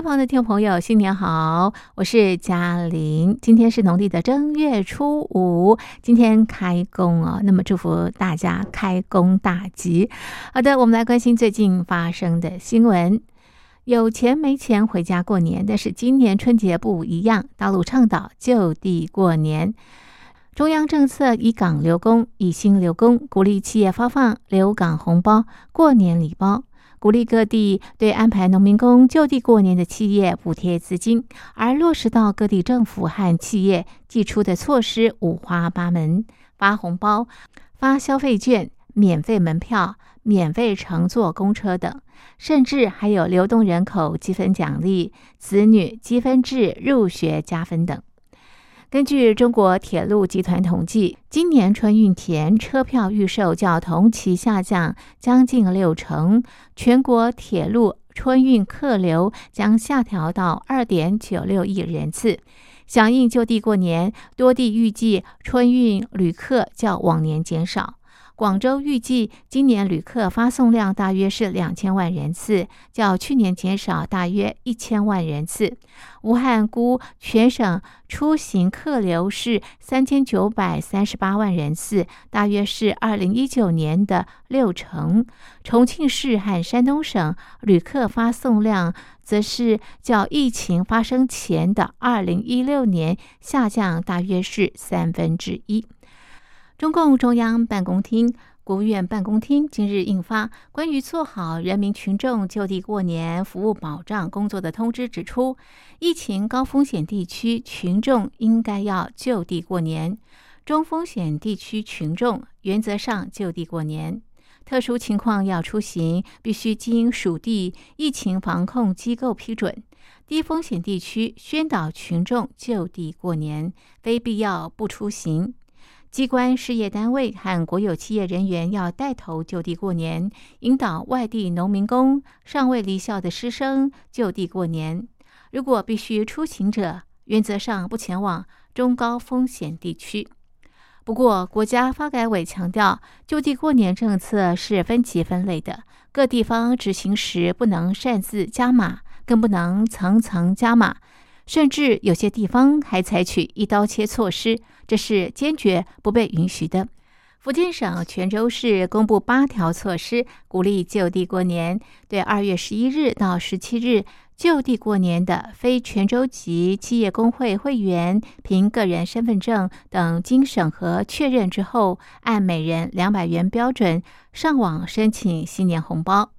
机旁的听众朋友，新年好！我是嘉玲。今天是农历的正月初五，今天开工哦。那么祝福大家开工大吉。好的，我们来关心最近发生的新闻。有钱没钱回家过年，但是今年春节不一样，大陆倡导就地过年。中央政策以港留工，以新留工，鼓励企业发放留港红包、过年礼包。鼓励各地对安排农民工就地过年的企业补贴资金，而落实到各地政府和企业寄出的措施五花八门：发红包、发消费券、免费门票、免费乘坐公车等，甚至还有流动人口积分奖励、子女积分制入学加分等。根据中国铁路集团统计，今年春运前车票预售较同期下降将近六成，全国铁路春运客流将下调到二点九六亿人次。响应就地过年，多地预计春运旅客较往年减少。广州预计今年旅客发送量大约是两千万人次，较去年减少大约一千万人次。武汉估全省出行客流是三千九百三十八万人次，大约是二零一九年的六成。重庆市和山东省旅客发送量则是较疫情发生前的二零一六年下降大约是三分之一。中共中央办公厅、国务院办公厅今日印发《关于做好人民群众就地过年服务保障工作的通知》，指出，疫情高风险地区群众应该要就地过年，中风险地区群众原则上就地过年，特殊情况要出行必须经属地疫情防控机构批准，低风险地区宣导群众就地过年，非必要不出行。机关、事业单位和国有企业人员要带头就地过年，引导外地农民工、尚未离校的师生就地过年。如果必须出行者，原则上不前往中高风险地区。不过，国家发改委强调，就地过年政策是分级分类的，各地方执行时不能擅自加码，更不能层层加码。甚至有些地方还采取一刀切措施，这是坚决不被允许的。福建省泉州市公布八条措施，鼓励就地过年。对二月十一日到十七日就地过年的非泉州籍企业工会会员，凭个人身份证等经审核确认之后，按每人两百元标准上网申请新年红包。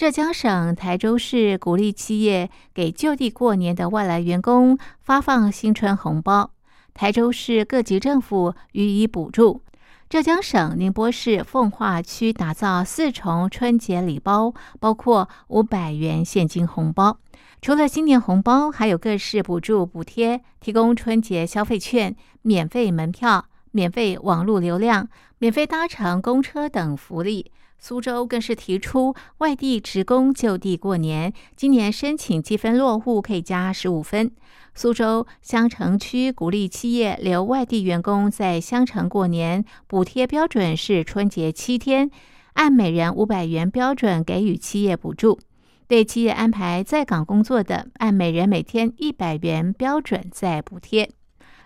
浙江省台州市鼓励企业给就地过年的外来员工发放新春红包，台州市各级政府予以补助。浙江省宁波市奉化区打造四重春节礼包，包括五百元现金红包。除了新年红包，还有各式补助补贴，提供春节消费券、免费门票、免费网络流量、免费搭乘公车等福利。苏州更是提出，外地职工就地过年，今年申请积分落户可以加十五分。苏州相城区鼓励企业留外地员工在香城过年，补贴标准是春节七天，按每人五百元标准给予企业补助。对企业安排在岗工作的，按每人每天一百元标准再补贴。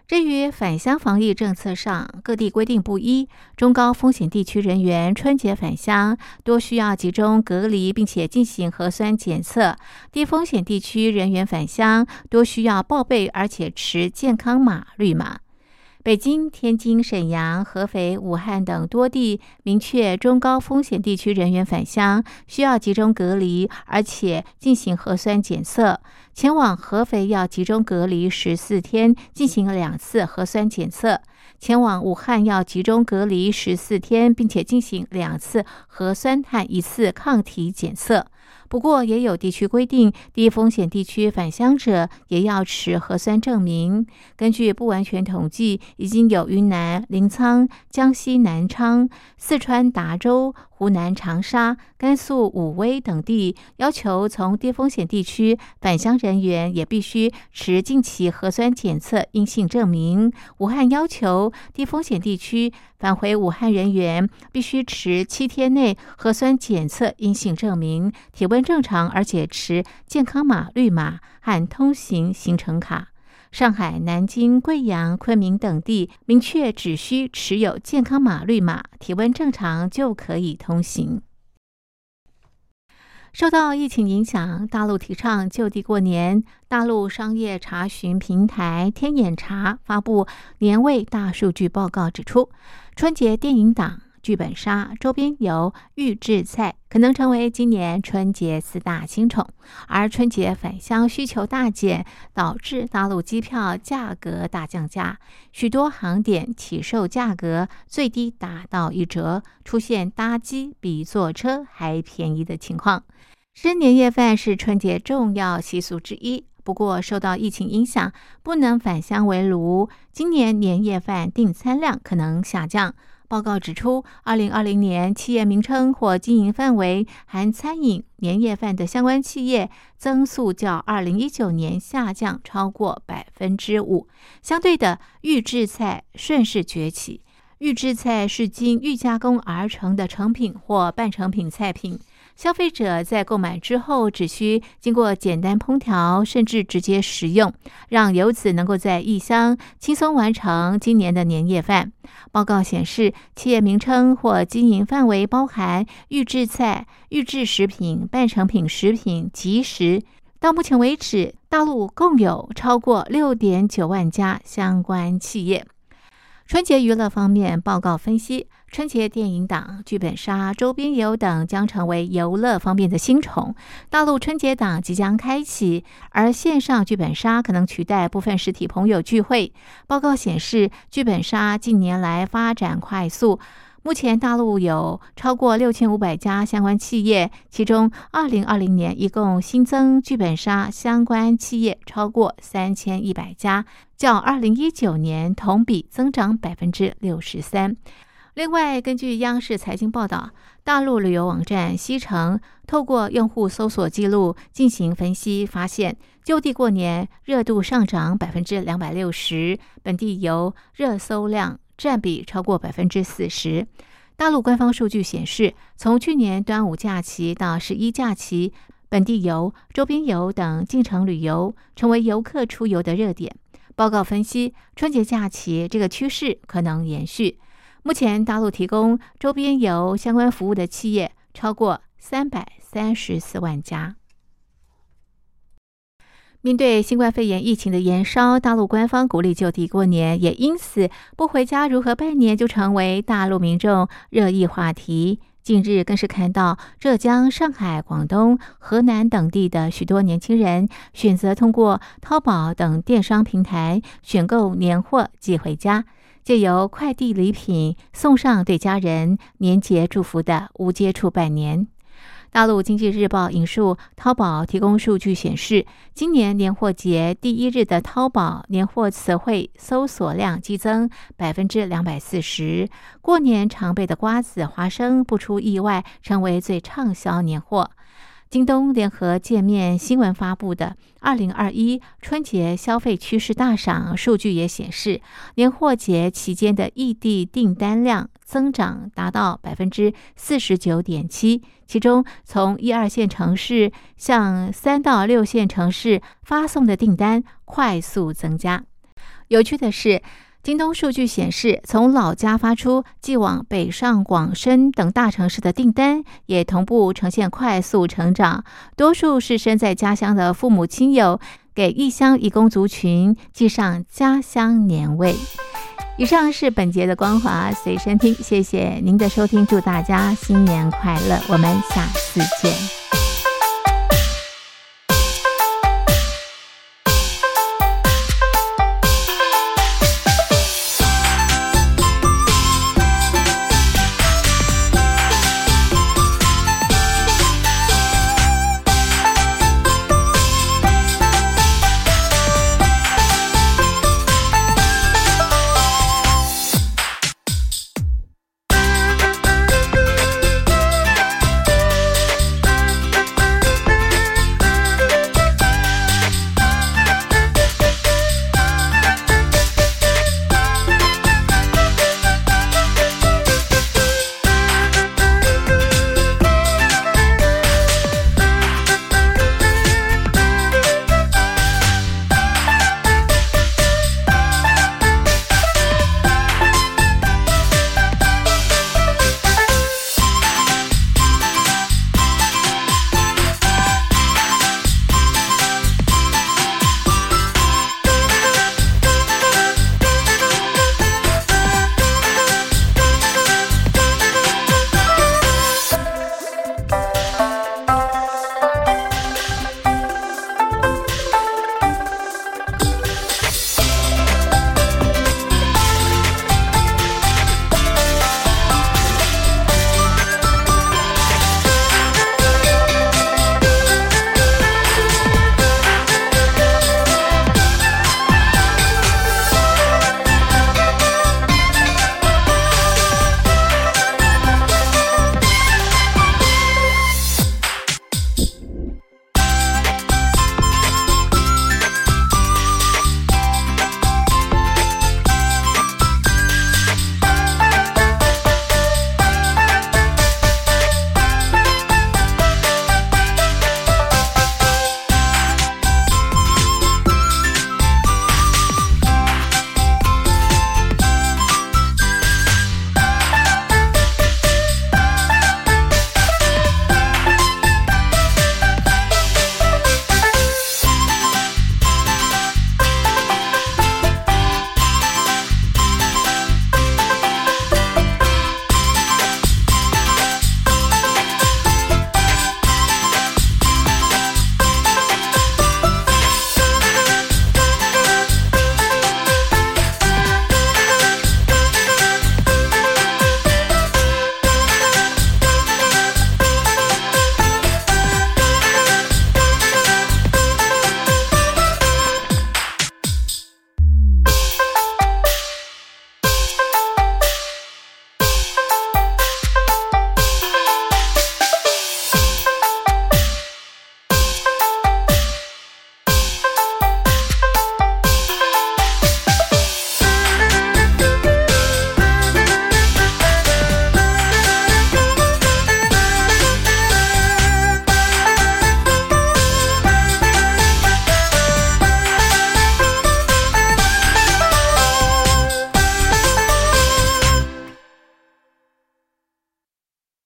至于返乡防疫政策上，各地规定不一。中高风险地区人员春节返乡多需要集中隔离，并且进行核酸检测；低风险地区人员返乡多需要报备，而且持健康码绿码。北京、天津、沈阳、合肥、武汉等多地明确，中高风险地区人员返乡需要集中隔离，而且进行核酸检测。前往合肥要集中隔离十四天，进行两次核酸检测；前往武汉要集中隔离十四天，并且进行两次核酸和一次抗体检测。不过，也有地区规定，低风险地区返乡者也要持核酸证明。根据不完全统计，已经有云南临沧、江西南昌、四川达州。湖南长沙、甘肃武威等地要求从低风险地区返乡人员也必须持近期核酸检测阴性证明。武汉要求低风险地区返回武汉人员必须持七天内核酸检测阴性证明，体温正常，而且持健康码绿码和通行行程卡。上海、南京、贵阳、昆明等地明确只需持有健康码绿码，体温正常就可以通行。受到疫情影响，大陆提倡就地过年。大陆商业查询平台天眼查发布年味大数据报告，指出春节电影档。剧本杀、周边游、预制菜可能成为今年春节四大新宠，而春节返乡需求大减，导致大陆机票价格大降价，许多航点起售价格最低达到一折，出现搭机比坐车还便宜的情况。吃年夜饭是春节重要习俗之一，不过受到疫情影响，不能返乡围炉，今年年夜饭订餐量可能下降。报告指出，二零二零年企业名称或经营范围含餐饮、年夜饭的相关企业增速较二零一九年下降超过百分之五。相对的，预制菜顺势崛起。预制菜是经预加工而成的成品或半成品菜品。消费者在购买之后，只需经过简单烹调，甚至直接食用，让游子能够在异乡轻松完成今年的年夜饭。报告显示，企业名称或经营范围包含预制菜、预制食品、半成品食品、即食。到目前为止，大陆共有超过六点九万家相关企业。春节娱乐方面，报告分析，春节电影档、剧本杀、周边游等将成为游乐方面的新宠。大陆春节档即将开启，而线上剧本杀可能取代部分实体朋友聚会。报告显示，剧本杀近年来发展快速。目前，大陆有超过六千五百家相关企业，其中，二零二零年一共新增剧本杀相关企业超过三千一百家，较二零一九年同比增长百分之六十三。另外，根据央视财经报道，大陆旅游网站西城透过用户搜索记录进行分析，发现就地过年热度上涨百分之两百六十，本地游热搜量。占比超过百分之四十。大陆官方数据显示，从去年端午假期到十一假期，本地游、周边游等进城旅游成为游客出游的热点。报告分析，春节假期这个趋势可能延续。目前，大陆提供周边游相关服务的企业超过三百三十四万家。面对新冠肺炎疫情的延烧，大陆官方鼓励就地过年，也因此不回家如何拜年就成为大陆民众热议话题。近日更是看到浙江、上海、广东、河南等地的许多年轻人选择通过淘宝等电商平台选购年货寄回家，借由快递礼品送上对家人年节祝福的无接触拜年。大陆经济日报引述淘宝提供数据显示，今年年货节第一日的淘宝年货词汇搜索量激增百分之两百四十，过年常备的瓜子、花生不出意外成为最畅销年货。京东联合界面新闻发布的二零二一春节消费趋势大赏数据也显示，年货节期间的异地订单量增长达到百分之四十九点七，其中从一二线城市向三到六线城市发送的订单快速增加。有趣的是。京东数据显示，从老家发出寄往北上广深等大城市的订单也同步呈现快速成长，多数是身在家乡的父母亲友给异乡移工族群寄上家乡年味。以上是本节的光华随身听，谢谢您的收听，祝大家新年快乐，我们下次见。